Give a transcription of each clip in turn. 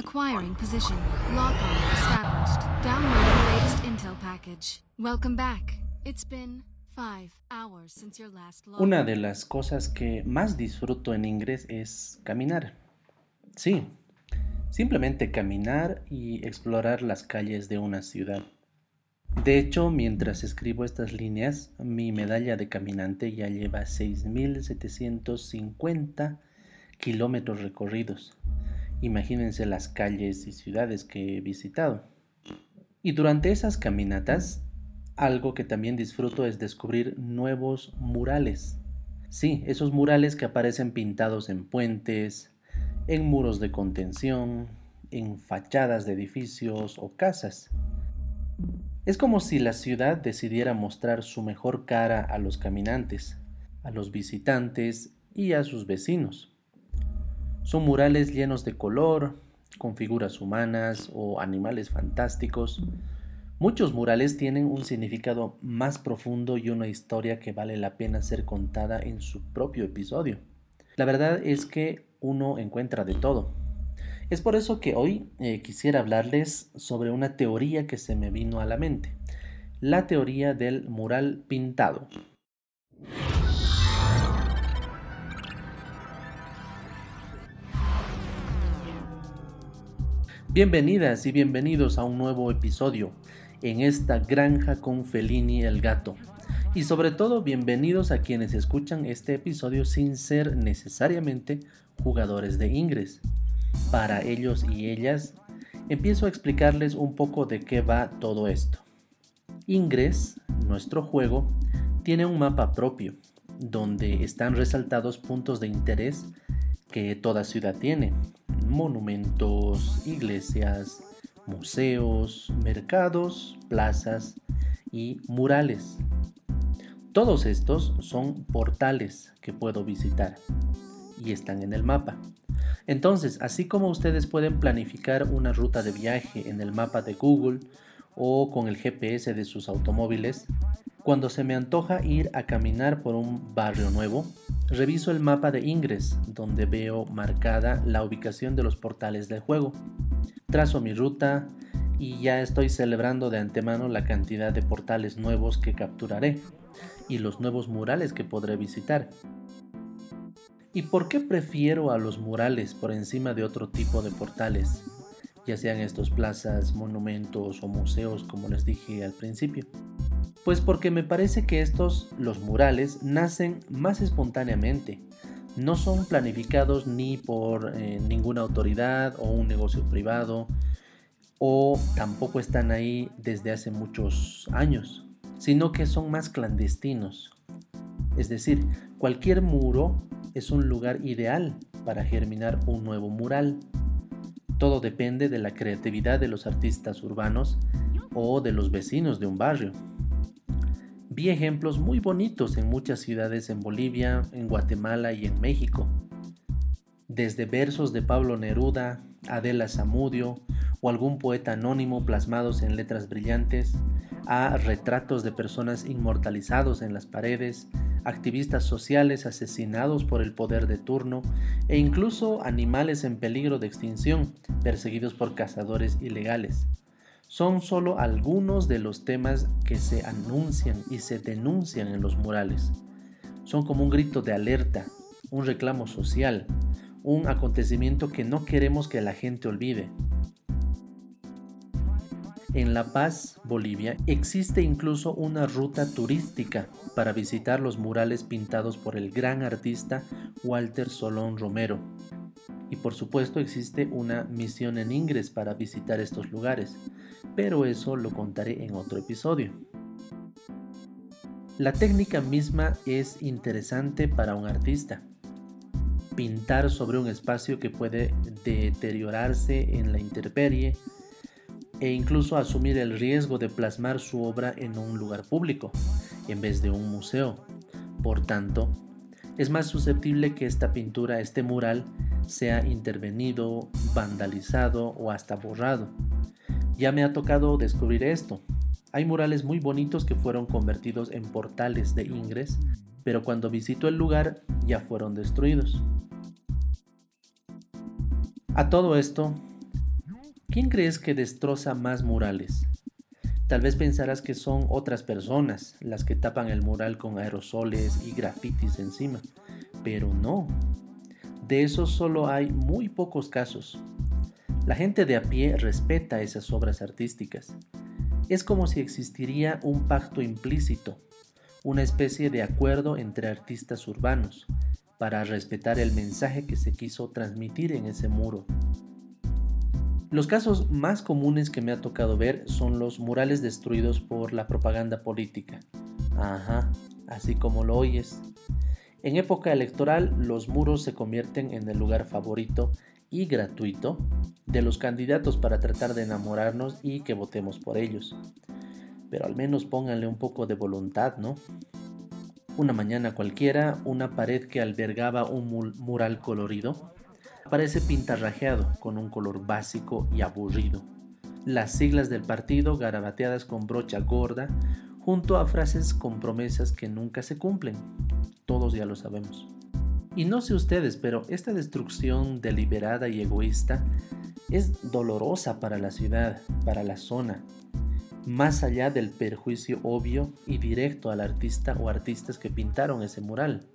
Acquiring position. Lock on established. Downloading latest intel package. Welcome back. It's been five hours since your last log. Una de las cosas que más disfruto en inglés es caminar. Sí, simplemente caminar y explorar las calles de una ciudad. De hecho, mientras escribo estas líneas, mi medalla de caminante ya lleva 6.750 kilómetros recorridos. Imagínense las calles y ciudades que he visitado. Y durante esas caminatas, algo que también disfruto es descubrir nuevos murales. Sí, esos murales que aparecen pintados en puentes, en muros de contención, en fachadas de edificios o casas. Es como si la ciudad decidiera mostrar su mejor cara a los caminantes, a los visitantes y a sus vecinos. Son murales llenos de color, con figuras humanas o animales fantásticos. Muchos murales tienen un significado más profundo y una historia que vale la pena ser contada en su propio episodio. La verdad es que uno encuentra de todo. Es por eso que hoy eh, quisiera hablarles sobre una teoría que se me vino a la mente, la teoría del mural pintado. Bienvenidas y bienvenidos a un nuevo episodio en esta granja con Felini el gato. Y sobre todo bienvenidos a quienes escuchan este episodio sin ser necesariamente jugadores de Ingress. Para ellos y ellas, empiezo a explicarles un poco de qué va todo esto. Ingress, nuestro juego, tiene un mapa propio, donde están resaltados puntos de interés que toda ciudad tiene, monumentos, iglesias, museos, mercados, plazas y murales. Todos estos son portales que puedo visitar y están en el mapa. Entonces, así como ustedes pueden planificar una ruta de viaje en el mapa de Google o con el GPS de sus automóviles, cuando se me antoja ir a caminar por un barrio nuevo, reviso el mapa de Ingress, donde veo marcada la ubicación de los portales del juego. Trazo mi ruta y ya estoy celebrando de antemano la cantidad de portales nuevos que capturaré y los nuevos murales que podré visitar. ¿Y por qué prefiero a los murales por encima de otro tipo de portales? Ya sean estos plazas, monumentos o museos como les dije al principio. Pues porque me parece que estos, los murales, nacen más espontáneamente. No son planificados ni por eh, ninguna autoridad o un negocio privado, o tampoco están ahí desde hace muchos años, sino que son más clandestinos. Es decir, cualquier muro es un lugar ideal para germinar un nuevo mural. Todo depende de la creatividad de los artistas urbanos o de los vecinos de un barrio. Vi ejemplos muy bonitos en muchas ciudades en Bolivia, en Guatemala y en México. Desde versos de Pablo Neruda, Adela Zamudio o algún poeta anónimo plasmados en letras brillantes, a retratos de personas inmortalizados en las paredes, activistas sociales asesinados por el poder de turno e incluso animales en peligro de extinción perseguidos por cazadores ilegales son solo algunos de los temas que se anuncian y se denuncian en los murales. Son como un grito de alerta, un reclamo social, un acontecimiento que no queremos que la gente olvide. En La Paz, Bolivia, existe incluso una ruta turística para visitar los murales pintados por el gran artista Walter Solón Romero, y por supuesto existe una misión en Ingres para visitar estos lugares, pero eso lo contaré en otro episodio. La técnica misma es interesante para un artista. Pintar sobre un espacio que puede deteriorarse en la intemperie e incluso asumir el riesgo de plasmar su obra en un lugar público en vez de un museo. Por tanto, es más susceptible que esta pintura, este mural, sea intervenido, vandalizado o hasta borrado. Ya me ha tocado descubrir esto. Hay murales muy bonitos que fueron convertidos en portales de ingres, pero cuando visito el lugar ya fueron destruidos. A todo esto, ¿Quién crees que destroza más murales? Tal vez pensarás que son otras personas las que tapan el mural con aerosoles y grafitis encima, pero no. De eso solo hay muy pocos casos. La gente de a pie respeta esas obras artísticas. Es como si existiría un pacto implícito, una especie de acuerdo entre artistas urbanos, para respetar el mensaje que se quiso transmitir en ese muro. Los casos más comunes que me ha tocado ver son los murales destruidos por la propaganda política. Ajá, así como lo oyes. En época electoral los muros se convierten en el lugar favorito y gratuito de los candidatos para tratar de enamorarnos y que votemos por ellos. Pero al menos pónganle un poco de voluntad, ¿no? Una mañana cualquiera, una pared que albergaba un mural colorido parece pintarrajeado con un color básico y aburrido. Las siglas del partido garabateadas con brocha gorda junto a frases con promesas que nunca se cumplen. Todos ya lo sabemos. Y no sé ustedes, pero esta destrucción deliberada y egoísta es dolorosa para la ciudad, para la zona, más allá del perjuicio obvio y directo al artista o artistas que pintaron ese mural.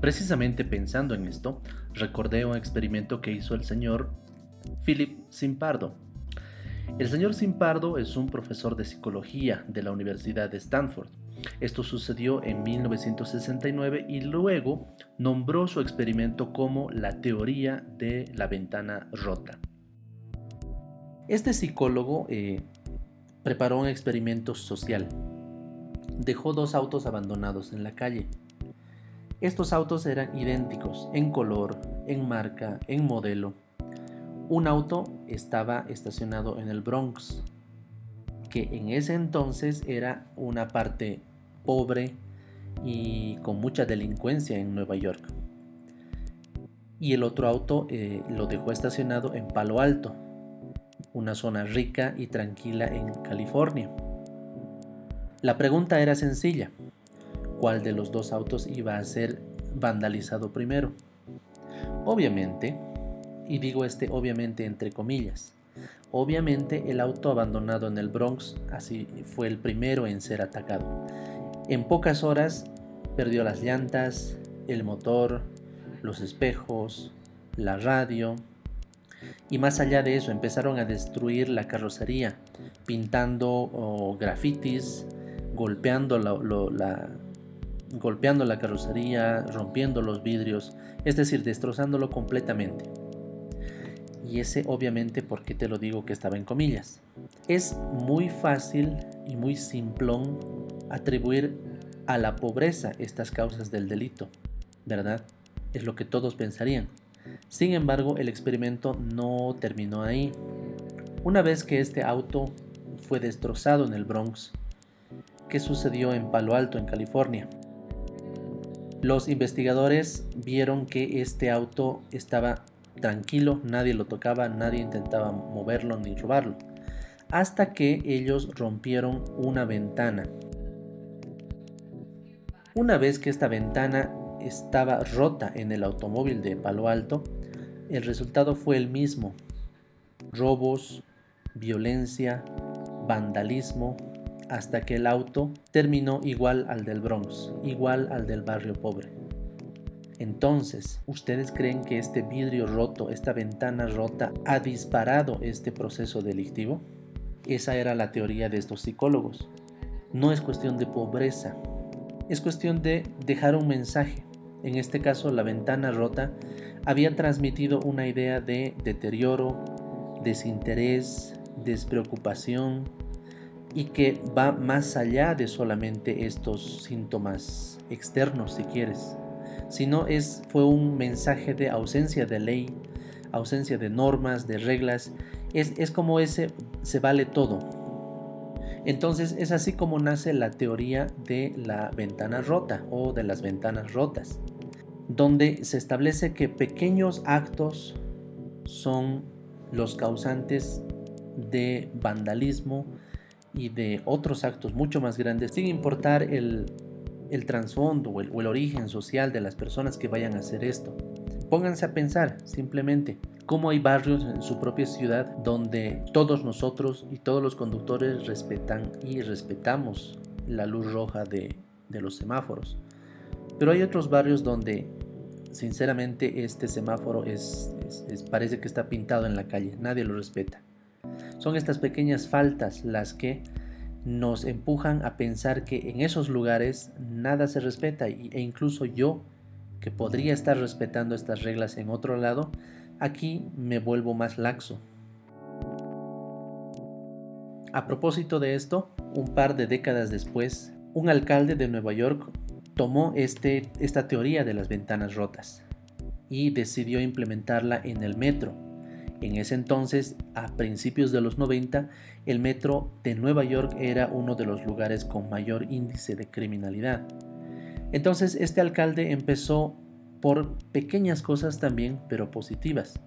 Precisamente pensando en esto, recordé un experimento que hizo el señor Philip Simpardo. El señor Simpardo es un profesor de psicología de la Universidad de Stanford. Esto sucedió en 1969 y luego nombró su experimento como la teoría de la ventana rota. Este psicólogo eh, preparó un experimento social. Dejó dos autos abandonados en la calle. Estos autos eran idénticos en color, en marca, en modelo. Un auto estaba estacionado en el Bronx, que en ese entonces era una parte pobre y con mucha delincuencia en Nueva York. Y el otro auto eh, lo dejó estacionado en Palo Alto, una zona rica y tranquila en California. La pregunta era sencilla, ¿cuál de los dos autos iba a ser vandalizado primero? Obviamente, y digo este obviamente entre comillas, obviamente el auto abandonado en el Bronx así fue el primero en ser atacado. En pocas horas perdió las llantas, el motor, los espejos, la radio, y más allá de eso empezaron a destruir la carrocería, pintando grafitis, golpeando la, golpeando la carrocería, rompiendo los vidrios, es decir, destrozándolo completamente. Y ese obviamente, porque te lo digo que estaba en comillas? Es muy fácil y muy simplón atribuir a la pobreza estas causas del delito, ¿verdad? Es lo que todos pensarían. Sin embargo, el experimento no terminó ahí. Una vez que este auto fue destrozado en el Bronx, ¿qué sucedió en Palo Alto, en California? Los investigadores vieron que este auto estaba tranquilo, nadie lo tocaba, nadie intentaba moverlo ni robarlo, hasta que ellos rompieron una ventana. Una vez que esta ventana estaba rota en el automóvil de Palo Alto, el resultado fue el mismo. Robos, violencia, vandalismo, hasta que el auto terminó igual al del Bronx, igual al del barrio pobre. Entonces, ¿ustedes creen que este vidrio roto, esta ventana rota, ha disparado este proceso delictivo? Esa era la teoría de estos psicólogos. No es cuestión de pobreza, es cuestión de dejar un mensaje, en este caso la ventana rota, había transmitido una idea de deterioro, desinterés, despreocupación y que va más allá de solamente estos síntomas externos, si quieres, sino es, fue un mensaje de ausencia de ley, ausencia de normas, de reglas, es, es como ese se vale todo, entonces es así como nace la teoría de la ventana rota o de las ventanas rotas, donde se establece que pequeños actos son los causantes de vandalismo y de otros actos mucho más grandes, sin importar el, trasfondo o el, el origen social de las personas que vayan a hacer esto. Pónganse a pensar simplemente cómo hay barrios en su propia ciudad donde todos nosotros y todos los conductores respetan y respetamos la luz roja de, los semáforos. Pero hay otros barrios donde sinceramente este semáforo es, parece que está pintado en la calle, nadie lo respeta. Son estas pequeñas faltas las que nos empujan a pensar que en esos lugares nada se respeta e incluso yo, que podría estar respetando estas reglas en otro lado, aquí me vuelvo más laxo. A propósito de esto, un par de décadas después, un alcalde de Nueva York tomó este, esta teoría de las ventanas rotas y decidió implementarla en el metro. En ese entonces, a principios de los 90, el metro de Nueva York era uno de los lugares con mayor índice de criminalidad. Entonces este alcalde empezó por pequeñas cosas también, pero positivas,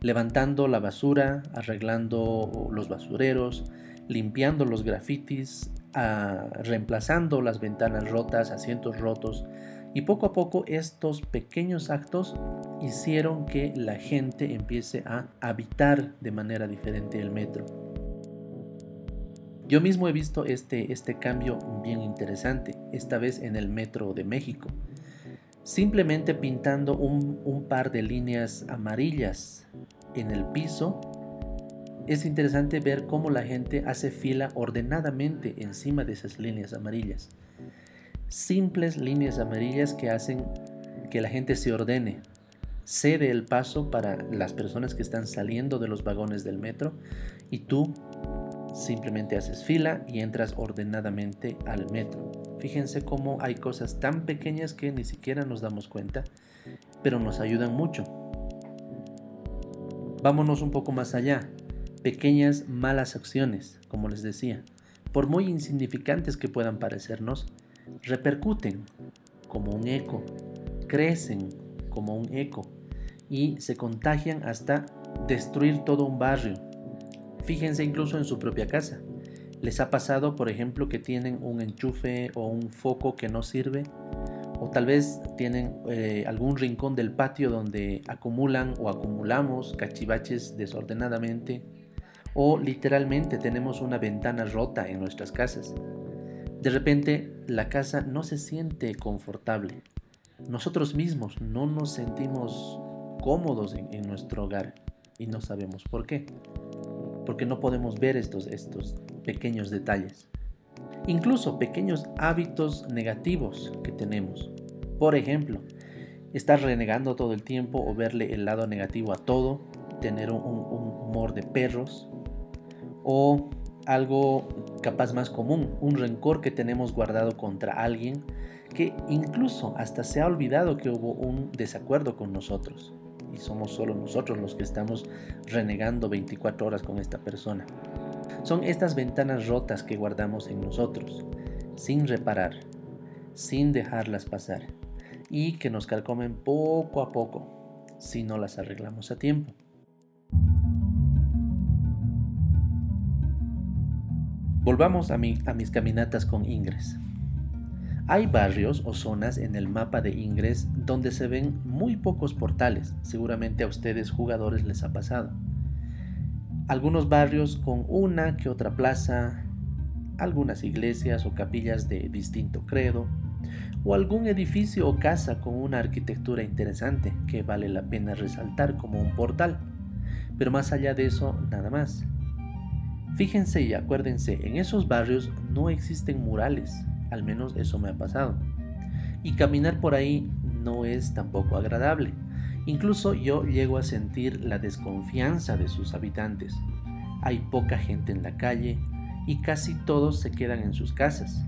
levantando la basura, arreglando los basureros, limpiando los grafitis, ah, reemplazando las ventanas rotas, asientos rotos, y poco a poco estos pequeños actos hicieron que la gente empiece a habitar de manera diferente el metro. Yo mismo he visto este, este cambio bien interesante, esta vez en el Metro de México. Simplemente pintando un, un par de líneas amarillas en el piso, es interesante ver cómo la gente hace fila ordenadamente encima de esas líneas amarillas. Simples líneas amarillas que hacen que la gente se ordene, cede el paso para las personas que están saliendo de los vagones del metro y tú Simplemente haces fila y entras ordenadamente al metro. Fíjense cómo hay cosas tan pequeñas que ni siquiera nos damos cuenta, pero nos ayudan mucho. Vámonos un poco más allá. Pequeñas malas acciones, como les decía, por muy insignificantes que puedan parecernos, repercuten como un eco, crecen como un eco y se contagian hasta destruir todo un barrio, Fíjense incluso en su propia casa. ¿Les ha pasado, por ejemplo, que tienen un enchufe o un foco que no sirve? O tal vez tienen eh, algún rincón del patio donde acumulan o acumulamos cachivaches desordenadamente. O literalmente tenemos una ventana rota en nuestras casas. De repente la casa no se siente confortable. Nosotros mismos no nos sentimos cómodos en, nuestro hogar y no sabemos por qué porque no podemos ver estos, estos pequeños detalles. Incluso pequeños hábitos negativos que tenemos. Por ejemplo, estar renegando todo el tiempo o verle el lado negativo a todo, tener un, un humor de perros o algo capaz más común, un rencor que tenemos guardado contra alguien que incluso hasta se ha olvidado que hubo un desacuerdo con nosotros y somos solo nosotros los que estamos renegando 24 horas con esta persona. Son estas ventanas rotas que guardamos en nosotros, sin reparar, sin dejarlas pasar, y que nos calcomen poco a poco si no las arreglamos a tiempo. Volvamos a, a mis caminatas con Ingres. Hay barrios o zonas en el mapa de Ingres donde se ven muy pocos portales, seguramente a ustedes jugadores les ha pasado. Algunos barrios con una que otra plaza, algunas iglesias o capillas de distinto credo, o algún edificio o casa con una arquitectura interesante que vale la pena resaltar como un portal. Pero más allá de eso, nada más. Fíjense y acuérdense, en esos barrios no existen murales, al menos eso me ha pasado. Y caminar por ahí no es tampoco agradable. Incluso yo llego a sentir la desconfianza de sus habitantes. Hay poca gente en la calle y casi todos se quedan en sus casas.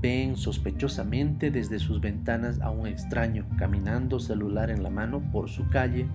Ven sospechosamente desde sus ventanas a un extraño caminando celular en la mano por su calle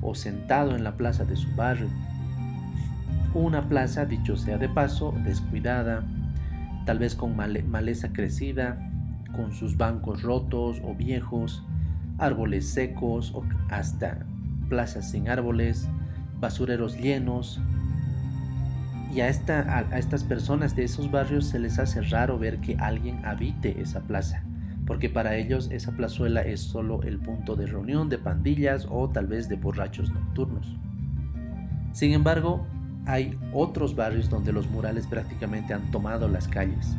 o sentado en la plaza de su barrio. Una plaza, dicho sea de paso, descuidada, tal vez con maleza crecida, con sus bancos rotos o viejos, árboles secos o hasta plazas sin árboles, basureros llenos. Y a, esta, a, estas personas de esos barrios se les hace raro ver que alguien habite esa plaza, porque para ellos esa plazuela es solo el punto de reunión de pandillas o tal vez de borrachos nocturnos. Sin embargo, hay otros barrios donde los murales prácticamente han tomado las calles,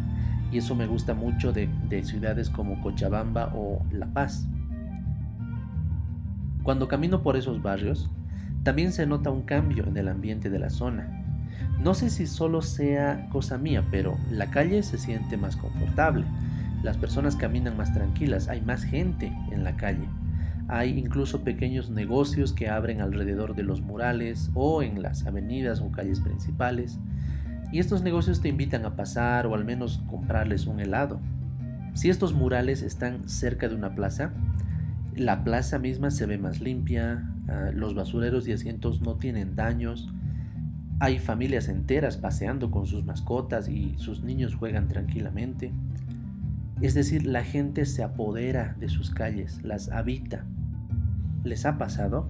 y eso me gusta mucho de, de ciudades como Cochabamba o La Paz. Cuando camino por esos barrios, también se nota un cambio en el ambiente de la zona. No sé si solo sea cosa mía, pero la calle se siente más confortable. Las personas caminan más tranquilas, hay más gente en la calle. Hay incluso pequeños negocios que abren alrededor de los murales o en las avenidas o calles principales. Y estos negocios te invitan a pasar o al menos comprarles un helado. Si estos murales están cerca de una plaza, la plaza misma se ve más limpia, ah, los basureros y asientos no tienen daños, hay familias enteras paseando con sus mascotas y sus niños juegan tranquilamente. Es decir, la gente se apodera de sus calles, las habita. ¿Les ha pasado?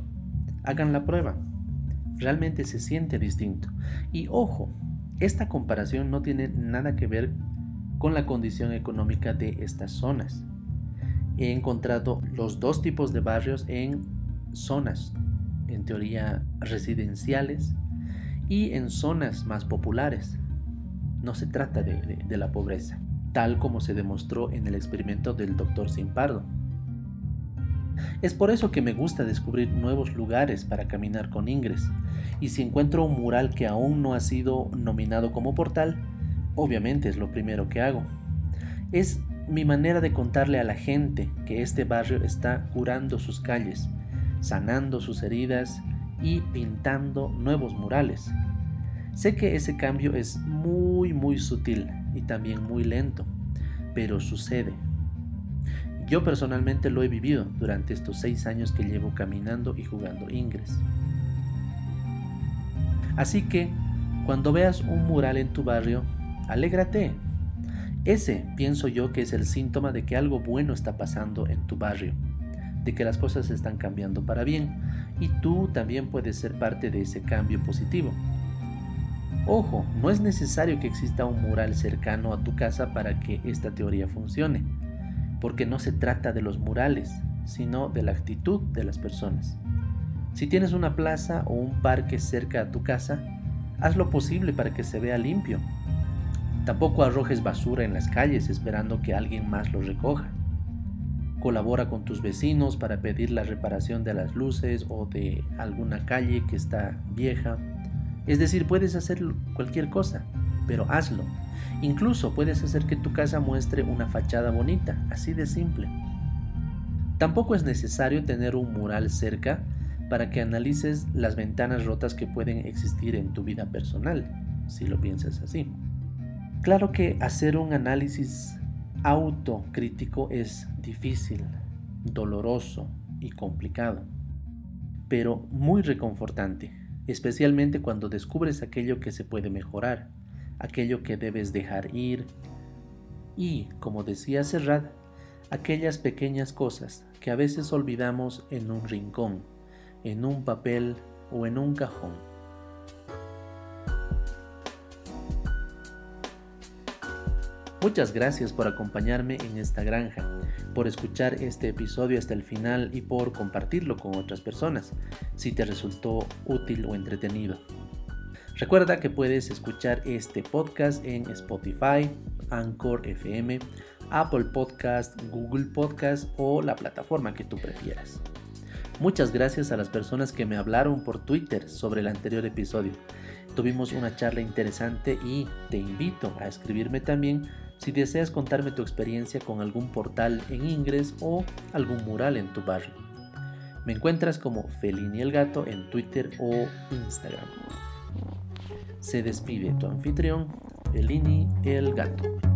Hagan la prueba. Realmente se siente distinto. Y ojo, esta comparación no tiene nada que ver con la condición económica de estas zonas he encontrado los dos tipos de barrios en zonas, en teoría residenciales y en zonas más populares. No se trata de, la pobreza, tal como se demostró en el experimento del doctor Simpardo. Es por eso que me gusta descubrir nuevos lugares para caminar con Ingres, y si encuentro un mural que aún no ha sido nominado como portal, obviamente es lo primero que hago. Es mi manera de contarle a la gente que este barrio está curando sus calles, sanando sus heridas y pintando nuevos murales. Sé que ese cambio es muy muy sutil y también muy lento, pero sucede. Yo personalmente lo he vivido durante estos seis años que llevo caminando y jugando Ingres. Así que, cuando veas un mural en tu barrio, alégrate, ese pienso yo que es el síntoma de que algo bueno está pasando en tu barrio, de que las cosas están cambiando para bien y tú también puedes ser parte de ese cambio positivo. Ojo, no es necesario que exista un mural cercano a tu casa para que esta teoría funcione, porque no se trata de los murales, sino de la actitud de las personas. Si tienes una plaza o un parque cerca a tu casa, haz lo posible para que se vea limpio Tampoco arrojes basura en las calles esperando que alguien más lo recoja. Colabora con tus vecinos para pedir la reparación de las luces o de alguna calle que está vieja. Es decir, puedes hacer cualquier cosa, pero hazlo. Incluso puedes hacer que tu casa muestre una fachada bonita, así de simple. Tampoco es necesario tener un mural cerca para que analices las ventanas rotas que pueden existir en tu vida personal, si lo piensas así. Claro que hacer un análisis autocrítico es difícil, doloroso y complicado, pero muy reconfortante, especialmente cuando descubres aquello que se puede mejorar, aquello que debes dejar ir y, como decía Serrat, aquellas pequeñas cosas que a veces olvidamos en un rincón, en un papel o en un cajón. Muchas gracias por acompañarme en esta granja, por escuchar este episodio hasta el final y por compartirlo con otras personas, si te resultó útil o entretenido. Recuerda que puedes escuchar este podcast en Spotify, Anchor FM, Apple Podcast, Google Podcast o la plataforma que tú prefieras. Muchas gracias a las personas que me hablaron por Twitter sobre el anterior episodio. Tuvimos una charla interesante y te invito a escribirme también si deseas contarme tu experiencia con algún portal en Ingres o algún mural en tu barrio. Me encuentras como Felini el Gato en Twitter o Instagram. Se despide tu anfitrión, Felini el Gato.